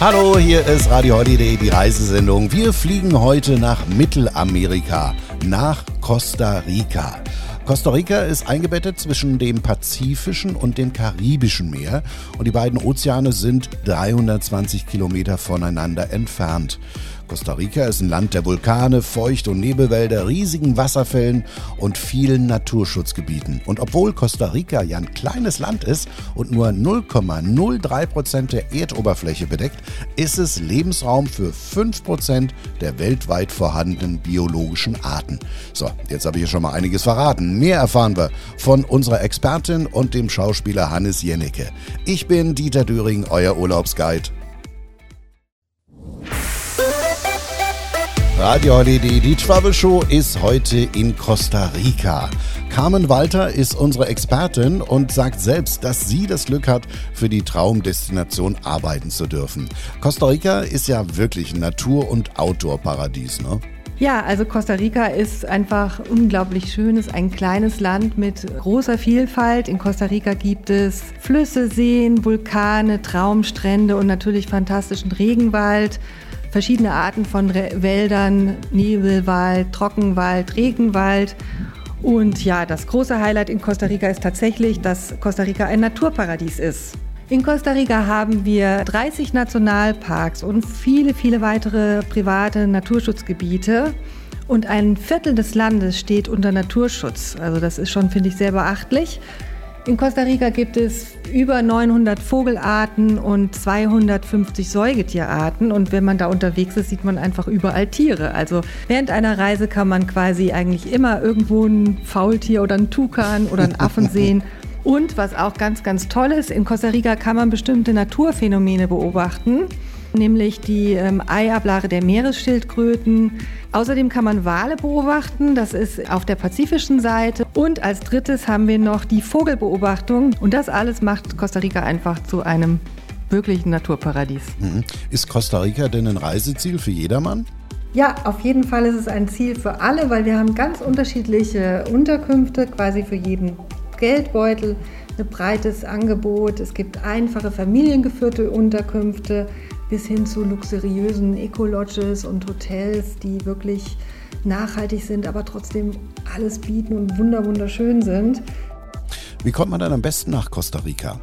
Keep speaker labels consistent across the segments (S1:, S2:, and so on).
S1: Hallo, hier ist Radio Holiday, die Reisesendung. Wir fliegen heute nach Mittelamerika, nach Costa Rica. Costa Rica ist eingebettet zwischen dem Pazifischen und dem Karibischen Meer und die beiden Ozeane sind 320 Kilometer voneinander entfernt. Costa Rica ist ein Land der Vulkane, Feucht- und Nebelwälder, riesigen Wasserfällen und vielen Naturschutzgebieten. Und obwohl Costa Rica ja ein kleines Land ist und nur 0,03 Prozent der Erdoberfläche bedeckt, ist es Lebensraum für 5 Prozent der weltweit vorhandenen biologischen Arten. So, jetzt habe ich hier schon mal einiges verraten. Mehr erfahren wir von unserer Expertin und dem Schauspieler Hannes Jennecke. Ich bin Dieter Düring, euer Urlaubsguide. Radio Holiday, die Travel Show ist heute in Costa Rica. Carmen Walter ist unsere Expertin und sagt selbst, dass sie das Glück hat, für die Traumdestination arbeiten zu dürfen. Costa Rica ist ja wirklich ein Natur- und Outdoor-Paradies, ne?
S2: Ja, also Costa Rica ist einfach unglaublich schön, ist ein kleines Land mit großer Vielfalt. In Costa Rica gibt es Flüsse, Seen, Vulkane, Traumstrände und natürlich fantastischen Regenwald verschiedene Arten von Re Wäldern, Nebelwald, Trockenwald, Regenwald. Und ja, das große Highlight in Costa Rica ist tatsächlich, dass Costa Rica ein Naturparadies ist. In Costa Rica haben wir 30 Nationalparks und viele, viele weitere private Naturschutzgebiete. Und ein Viertel des Landes steht unter Naturschutz. Also das ist schon, finde ich, sehr beachtlich. In Costa Rica gibt es über 900 Vogelarten und 250 Säugetierarten. Und wenn man da unterwegs ist, sieht man einfach überall Tiere. Also während einer Reise kann man quasi eigentlich immer irgendwo ein Faultier oder ein Tukan oder einen Affen sehen. Und was auch ganz, ganz toll ist, in Costa Rica kann man bestimmte Naturphänomene beobachten nämlich die ähm, Eiablare der Meeresschildkröten. Außerdem kann man Wale beobachten, das ist auf der pazifischen Seite. Und als drittes haben wir noch die Vogelbeobachtung. Und das alles macht Costa Rica einfach zu einem wirklichen Naturparadies.
S1: Mhm. Ist Costa Rica denn ein Reiseziel für jedermann?
S2: Ja, auf jeden Fall ist es ein Ziel für alle, weil wir haben ganz unterschiedliche Unterkünfte, quasi für jeden Geldbeutel ein breites Angebot. Es gibt einfache familiengeführte Unterkünfte bis hin zu luxuriösen Eco-Lodges und Hotels, die wirklich nachhaltig sind, aber trotzdem alles bieten und wunderschön sind.
S1: Wie kommt man dann am besten nach Costa Rica?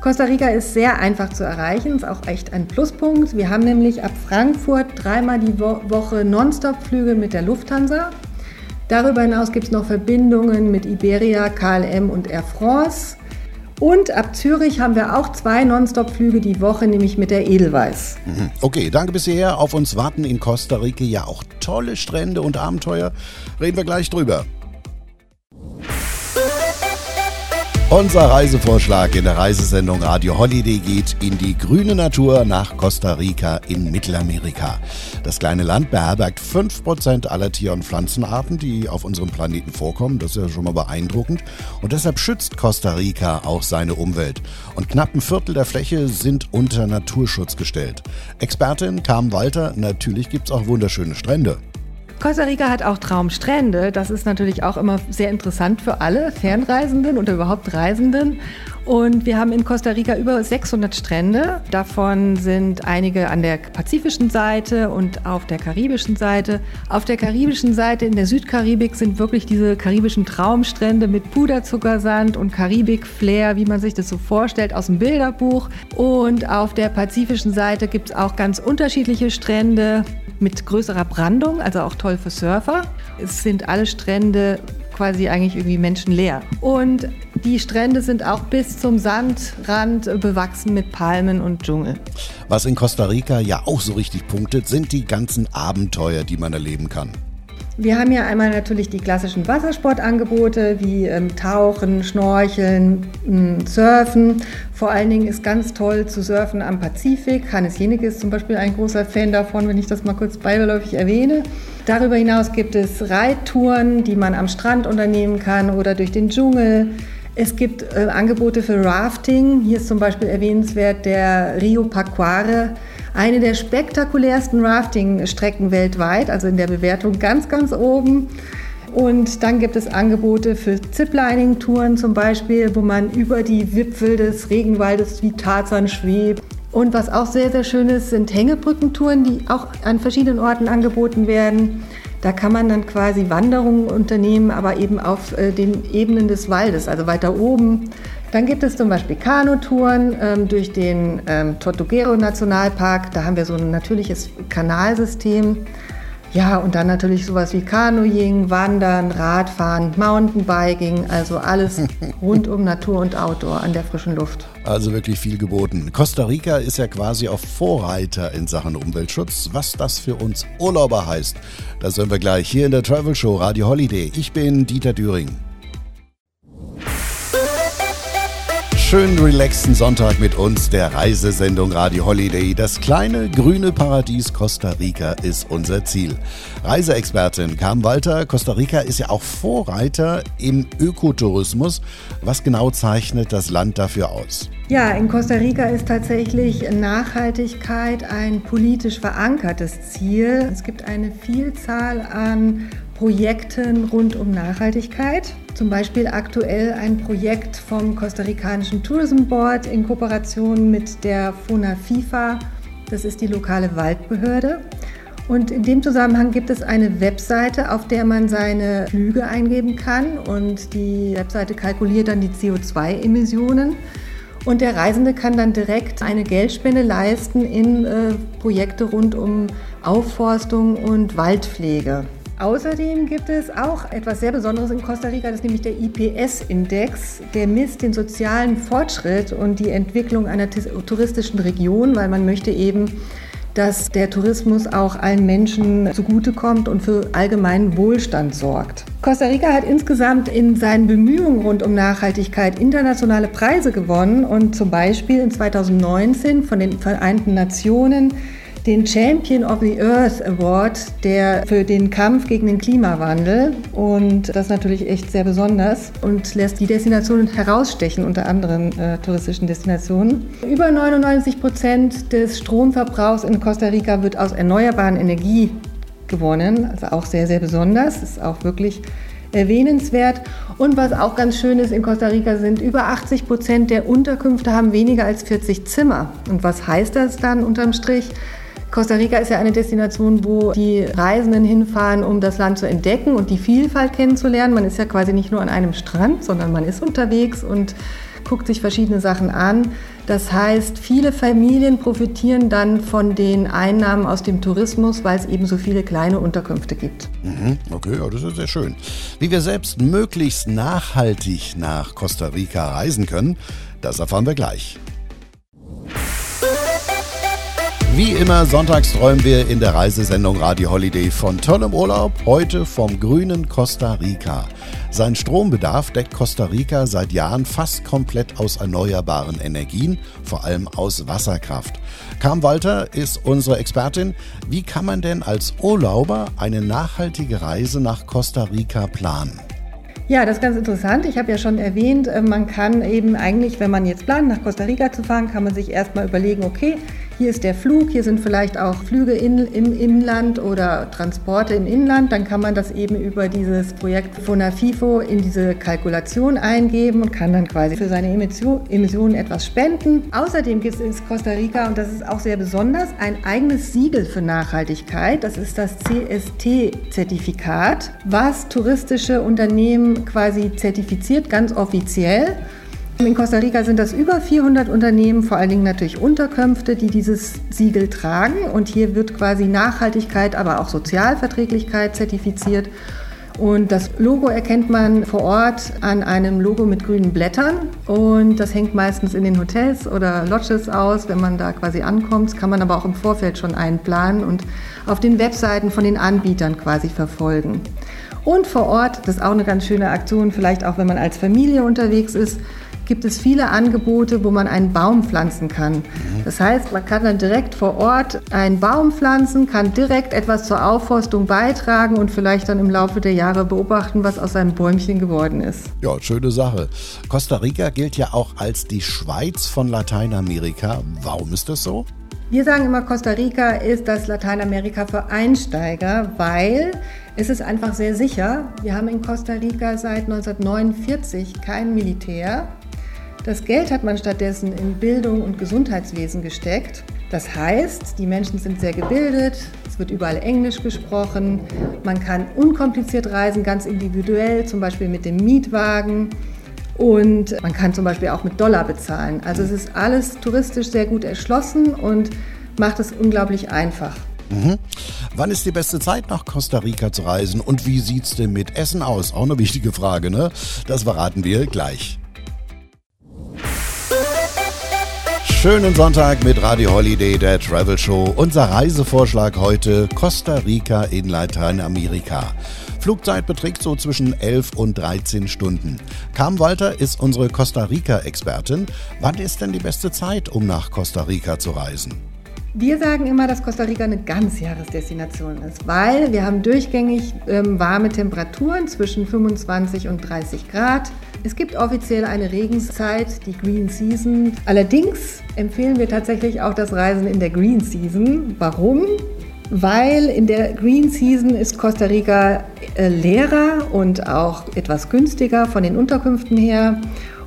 S2: Costa Rica ist sehr einfach zu erreichen, ist auch echt ein Pluspunkt. Wir haben nämlich ab Frankfurt dreimal die Woche Nonstop-Flüge mit der Lufthansa. Darüber hinaus gibt es noch Verbindungen mit Iberia, KLM und Air France. Und ab Zürich haben wir auch zwei Nonstop-Flüge die Woche, nämlich mit der Edelweiß.
S1: Mhm. Okay, danke bisher. Auf uns warten in Costa Rica ja auch tolle Strände und Abenteuer. Reden wir gleich drüber. Unser Reisevorschlag in der Reisesendung Radio Holiday geht in die grüne Natur nach Costa Rica in Mittelamerika. Das kleine Land beherbergt 5% aller Tier- und Pflanzenarten, die auf unserem Planeten vorkommen. Das ist ja schon mal beeindruckend. Und deshalb schützt Costa Rica auch seine Umwelt. Und knapp ein Viertel der Fläche sind unter Naturschutz gestellt. Expertin Carmen Walter, natürlich gibt es auch wunderschöne Strände.
S2: Costa Rica hat auch Traumstrände. Das ist natürlich auch immer sehr interessant für alle Fernreisenden oder überhaupt Reisenden. Und wir haben in Costa Rica über 600 Strände. Davon sind einige an der pazifischen Seite und auf der karibischen Seite. Auf der karibischen Seite in der Südkaribik sind wirklich diese karibischen Traumstrände mit Puderzuckersand und Karibik-Flair, wie man sich das so vorstellt, aus dem Bilderbuch. Und auf der pazifischen Seite gibt es auch ganz unterschiedliche Strände mit größerer Brandung, also auch toll für Surfer. Es sind alle Strände quasi eigentlich irgendwie menschenleer. Und die Strände sind auch bis zum Sandrand bewachsen mit Palmen und Dschungel.
S1: Was in Costa Rica ja auch so richtig punktet, sind die ganzen Abenteuer, die man erleben kann.
S2: Wir haben ja einmal natürlich die klassischen Wassersportangebote wie ähm, Tauchen, Schnorcheln, ähm, Surfen. Vor allen Dingen ist ganz toll zu surfen am Pazifik. Hannes Jenecke ist zum Beispiel ein großer Fan davon, wenn ich das mal kurz beiläufig erwähne. Darüber hinaus gibt es Reittouren, die man am Strand unternehmen kann oder durch den Dschungel. Es gibt äh, Angebote für Rafting. Hier ist zum Beispiel erwähnenswert der Rio Pacuare eine der spektakulärsten Rafting-Strecken weltweit, also in der Bewertung ganz, ganz oben. Und dann gibt es Angebote für Ziplining-Touren zum Beispiel, wo man über die Wipfel des Regenwaldes wie Tarzan schwebt. Und was auch sehr, sehr schön ist, sind Hängebrückentouren, die auch an verschiedenen Orten angeboten werden. Da kann man dann quasi Wanderungen unternehmen, aber eben auf äh, den Ebenen des Waldes, also weiter oben. Dann gibt es zum Beispiel Kanutouren ähm, durch den ähm, Tortuguero Nationalpark. Da haben wir so ein natürliches Kanalsystem. Ja, und dann natürlich sowas wie Kanoing, Wandern, Radfahren, Mountainbiking, also alles rund um Natur und Outdoor an der frischen Luft.
S1: Also wirklich viel geboten. Costa Rica ist ja quasi auch Vorreiter in Sachen Umweltschutz. Was das für uns Urlauber heißt, das hören wir gleich hier in der Travel Show Radio Holiday. Ich bin Dieter Düring. Schönen relaxten Sonntag mit uns, der Reisesendung Radio Holiday. Das kleine grüne Paradies Costa Rica ist unser Ziel. Reiseexpertin Carmen Walter, Costa Rica ist ja auch Vorreiter im Ökotourismus. Was genau zeichnet das Land dafür aus?
S2: Ja, in Costa Rica ist tatsächlich Nachhaltigkeit ein politisch verankertes Ziel. Es gibt eine Vielzahl an Projekten rund um Nachhaltigkeit. Zum Beispiel aktuell ein Projekt vom Costa-Ricanischen Tourism Board in Kooperation mit der FONA FIFA. Das ist die lokale Waldbehörde. Und in dem Zusammenhang gibt es eine Webseite, auf der man seine Flüge eingeben kann. Und die Webseite kalkuliert dann die CO2-Emissionen. Und der Reisende kann dann direkt eine Geldspende leisten in äh, Projekte rund um Aufforstung und Waldpflege. Außerdem gibt es auch etwas sehr Besonderes in Costa Rica, das ist nämlich der IPS-Index. Der misst den sozialen Fortschritt und die Entwicklung einer touristischen Region, weil man möchte eben, dass der Tourismus auch allen Menschen zugutekommt und für allgemeinen Wohlstand sorgt. Costa Rica hat insgesamt in seinen Bemühungen rund um Nachhaltigkeit internationale Preise gewonnen und zum Beispiel in 2019 von den Vereinten Nationen den Champion of the Earth Award, der für den Kampf gegen den Klimawandel und das ist natürlich echt sehr besonders und lässt die Destination herausstechen unter anderen äh, touristischen Destinationen. Über 99 Prozent des Stromverbrauchs in Costa Rica wird aus erneuerbaren Energie gewonnen, also auch sehr, sehr besonders, ist auch wirklich erwähnenswert. Und was auch ganz schön ist in Costa Rica sind über 80 Prozent der Unterkünfte haben weniger als 40 Zimmer. Und was heißt das dann unterm Strich? Costa Rica ist ja eine Destination, wo die Reisenden hinfahren, um das Land zu entdecken und die Vielfalt kennenzulernen. Man ist ja quasi nicht nur an einem Strand, sondern man ist unterwegs und guckt sich verschiedene Sachen an. Das heißt, viele Familien profitieren dann von den Einnahmen aus dem Tourismus, weil es eben so viele kleine Unterkünfte gibt.
S1: Mhm, okay, ja, das ist sehr schön. Wie wir selbst möglichst nachhaltig nach Costa Rica reisen können, das erfahren wir gleich. Wie immer, sonntags träumen wir in der Reisesendung Radio Holiday von tollem Urlaub, heute vom grünen Costa Rica. Sein Strombedarf deckt Costa Rica seit Jahren fast komplett aus erneuerbaren Energien, vor allem aus Wasserkraft. Carm Walter ist unsere Expertin. Wie kann man denn als Urlauber eine nachhaltige Reise nach Costa Rica planen?
S2: Ja, das ist ganz interessant. Ich habe ja schon erwähnt, äh, man kann eben eigentlich, wenn man jetzt plant, nach Costa Rica zu fahren, kann man sich erstmal überlegen, okay, hier ist der Flug, hier sind vielleicht auch Flüge in, im Inland oder Transporte im Inland. Dann kann man das eben über dieses Projekt FONAFIFO in diese Kalkulation eingeben und kann dann quasi für seine Emissionen etwas spenden. Außerdem gibt es in Costa Rica, und das ist auch sehr besonders, ein eigenes Siegel für Nachhaltigkeit. Das ist das CST-Zertifikat, was touristische Unternehmen quasi zertifiziert, ganz offiziell. In Costa Rica sind das über 400 Unternehmen, vor allen Dingen natürlich Unterkünfte, die dieses Siegel tragen. Und hier wird quasi Nachhaltigkeit, aber auch Sozialverträglichkeit zertifiziert. Und das Logo erkennt man vor Ort an einem Logo mit grünen Blättern. Und das hängt meistens in den Hotels oder Lodges aus, wenn man da quasi ankommt. Das kann man aber auch im Vorfeld schon einplanen und auf den Webseiten von den Anbietern quasi verfolgen. Und vor Ort, das ist auch eine ganz schöne Aktion, vielleicht auch wenn man als Familie unterwegs ist, gibt es viele Angebote, wo man einen Baum pflanzen kann. Das heißt, man kann dann direkt vor Ort einen Baum pflanzen, kann direkt etwas zur Aufforstung beitragen und vielleicht dann im Laufe der Jahre beobachten, was aus seinem Bäumchen geworden ist.
S1: Ja, schöne Sache. Costa Rica gilt ja auch als die Schweiz von Lateinamerika. Warum ist das so?
S2: Wir sagen immer, Costa Rica ist das Lateinamerika für Einsteiger, weil es ist einfach sehr sicher. Wir haben in Costa Rica seit 1949 kein Militär. Das Geld hat man stattdessen in Bildung und Gesundheitswesen gesteckt. Das heißt, die Menschen sind sehr gebildet, es wird überall Englisch gesprochen, man kann unkompliziert reisen, ganz individuell, zum Beispiel mit dem Mietwagen. Und man kann zum Beispiel auch mit Dollar bezahlen. Also es ist alles touristisch sehr gut erschlossen und macht es unglaublich einfach.
S1: Mhm. Wann ist die beste Zeit, nach Costa Rica zu reisen? Und wie sieht es denn mit Essen aus? Auch eine wichtige Frage, ne? Das verraten wir gleich. Schönen Sonntag mit Radio Holiday, der Travel Show. Unser Reisevorschlag heute Costa Rica in Lateinamerika. Flugzeit beträgt so zwischen 11 und 13 Stunden. Carm Walter ist unsere Costa Rica-Expertin. Wann ist denn die beste Zeit, um nach Costa Rica zu reisen?
S2: Wir sagen immer, dass Costa Rica eine Ganzjahresdestination ist, weil wir haben durchgängig ähm, warme Temperaturen zwischen 25 und 30 Grad. Es gibt offiziell eine Regenzeit, die Green Season. Allerdings empfehlen wir tatsächlich auch das Reisen in der Green Season. Warum? Weil in der Green Season ist Costa Rica äh, leerer und auch etwas günstiger von den Unterkünften her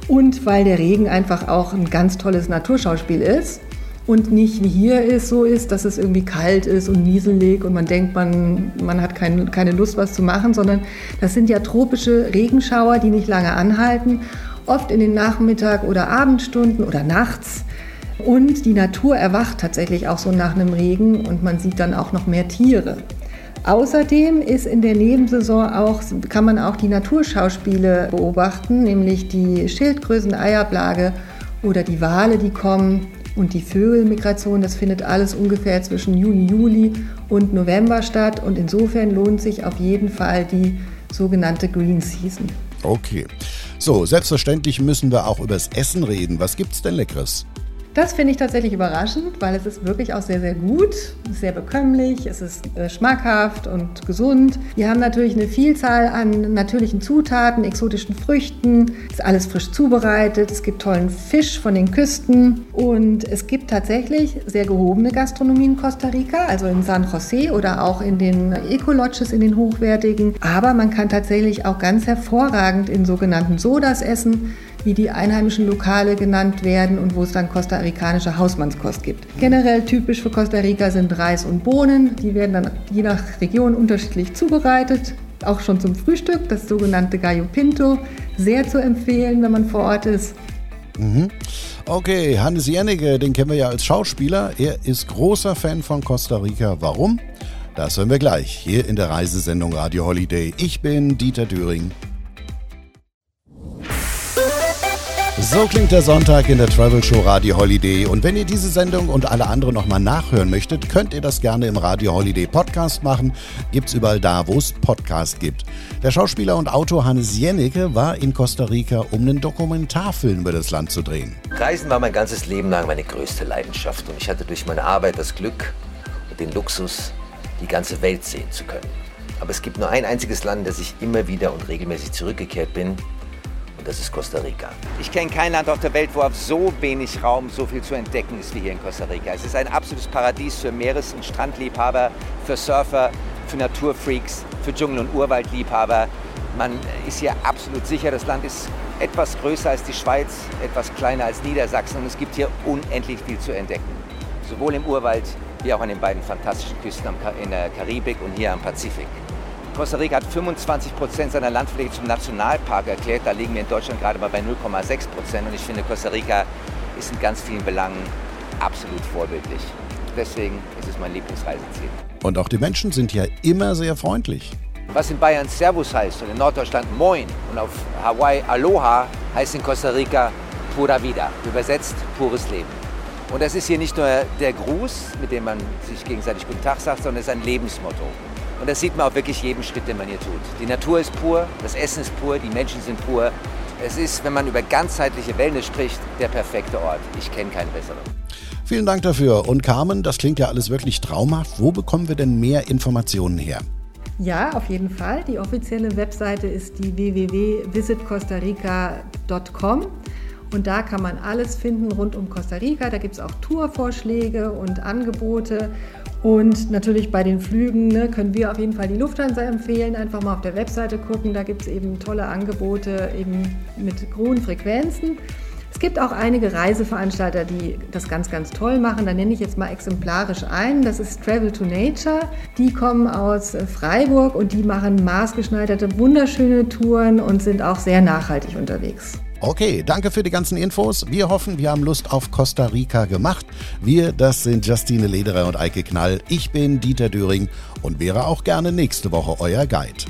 S2: und weil der Regen einfach auch ein ganz tolles Naturschauspiel ist und nicht wie hier ist, so ist, dass es irgendwie kalt ist und nieselig und man denkt, man, man hat kein, keine Lust, was zu machen, sondern das sind ja tropische Regenschauer, die nicht lange anhalten, oft in den Nachmittag- oder Abendstunden oder nachts. Und die Natur erwacht tatsächlich auch so nach einem Regen und man sieht dann auch noch mehr Tiere. Außerdem ist in der Nebensaison auch, kann man auch die Naturschauspiele beobachten, nämlich die Schildkrösen-Eierblage oder die Wale, die kommen und die Vögelmigration, das findet alles ungefähr zwischen Juni, Juli und November statt. Und insofern lohnt sich auf jeden Fall die sogenannte Green Season.
S1: Okay. So, selbstverständlich müssen wir auch übers Essen reden. Was gibt's denn Leckeres?
S2: Das finde ich tatsächlich überraschend, weil es ist wirklich auch sehr, sehr gut, sehr bekömmlich, es ist äh, schmackhaft und gesund. Wir haben natürlich eine Vielzahl an natürlichen Zutaten, exotischen Früchten, es ist alles frisch zubereitet, es gibt tollen Fisch von den Küsten und es gibt tatsächlich sehr gehobene Gastronomie in Costa Rica, also in San José oder auch in den Eco-Lodges, in den hochwertigen. Aber man kann tatsächlich auch ganz hervorragend in sogenannten Sodas essen wie die einheimischen Lokale genannt werden und wo es dann kostarikanische Hausmannskost gibt. Generell typisch für Costa Rica sind Reis und Bohnen. Die werden dann je nach Region unterschiedlich zubereitet. Auch schon zum Frühstück, das sogenannte Gallo Pinto. Sehr zu empfehlen, wenn man vor Ort ist.
S1: Mhm. Okay, Hannes Jennecke, den kennen wir ja als Schauspieler. Er ist großer Fan von Costa Rica. Warum? Das hören wir gleich hier in der Reisesendung Radio Holiday. Ich bin Dieter Düring. So klingt der Sonntag in der Travel Show Radio Holiday. Und wenn ihr diese Sendung und alle anderen nochmal nachhören möchtet, könnt ihr das gerne im Radio Holiday Podcast machen. Gibt's überall da, wo es Podcast gibt. Der Schauspieler und Autor Hannes Jennecke war in Costa Rica, um einen Dokumentarfilm über das Land zu drehen.
S3: Reisen war mein ganzes Leben lang meine größte Leidenschaft. Und ich hatte durch meine Arbeit das Glück und den Luxus, die ganze Welt sehen zu können. Aber es gibt nur ein einziges Land, das ich immer wieder und regelmäßig zurückgekehrt bin und das ist Costa Rica.
S4: Ich kenne kein Land auf der Welt, wo auf so wenig Raum so viel zu entdecken ist wie hier in Costa Rica. Es ist ein absolutes Paradies für Meeres- und Strandliebhaber, für Surfer, für Naturfreaks, für Dschungel- und Urwaldliebhaber. Man ist hier absolut sicher, das Land ist etwas größer als die Schweiz, etwas kleiner als Niedersachsen und es gibt hier unendlich viel zu entdecken. Sowohl im Urwald wie auch an den beiden fantastischen Küsten in der Karibik und hier am Pazifik. Costa Rica hat 25 Prozent seiner Landfläche zum Nationalpark erklärt. Da liegen wir in Deutschland gerade mal bei 0,6 Prozent. Und ich finde, Costa Rica ist in ganz vielen Belangen absolut vorbildlich. Deswegen ist es mein Lieblingsreiseziel.
S1: Und auch die Menschen sind ja immer sehr freundlich.
S4: Was in Bayern Servus heißt und in Norddeutschland Moin und auf Hawaii Aloha heißt in Costa Rica Pura Vida. Übersetzt pures Leben. Und das ist hier nicht nur der Gruß, mit dem man sich gegenseitig Guten Tag sagt, sondern es ist ein Lebensmotto. Und das sieht man auch wirklich jeden Schritt, den man hier tut. Die Natur ist pur, das Essen ist pur, die Menschen sind pur. Es ist, wenn man über ganzheitliche Wellness spricht, der perfekte Ort. Ich kenne keinen besseren.
S1: Vielen Dank dafür. Und Carmen, das klingt ja alles wirklich traumhaft. Wo bekommen wir denn mehr Informationen her?
S2: Ja, auf jeden Fall. Die offizielle Webseite ist die www.visitcostarica.com. Und da kann man alles finden rund um Costa Rica. Da gibt es auch Tourvorschläge und Angebote. Und natürlich bei den Flügen ne, können wir auf jeden Fall die Lufthansa empfehlen. Einfach mal auf der Webseite gucken, da gibt es eben tolle Angebote eben mit hohen Frequenzen. Es gibt auch einige Reiseveranstalter, die das ganz, ganz toll machen. Da nenne ich jetzt mal exemplarisch einen. Das ist Travel to Nature. Die kommen aus Freiburg und die machen maßgeschneiderte, wunderschöne Touren und sind auch sehr nachhaltig unterwegs.
S1: Okay, danke für die ganzen Infos. Wir hoffen, wir haben Lust auf Costa Rica gemacht. Wir, das sind Justine Lederer und Eike Knall. Ich bin Dieter Döring und wäre auch gerne nächste Woche euer Guide.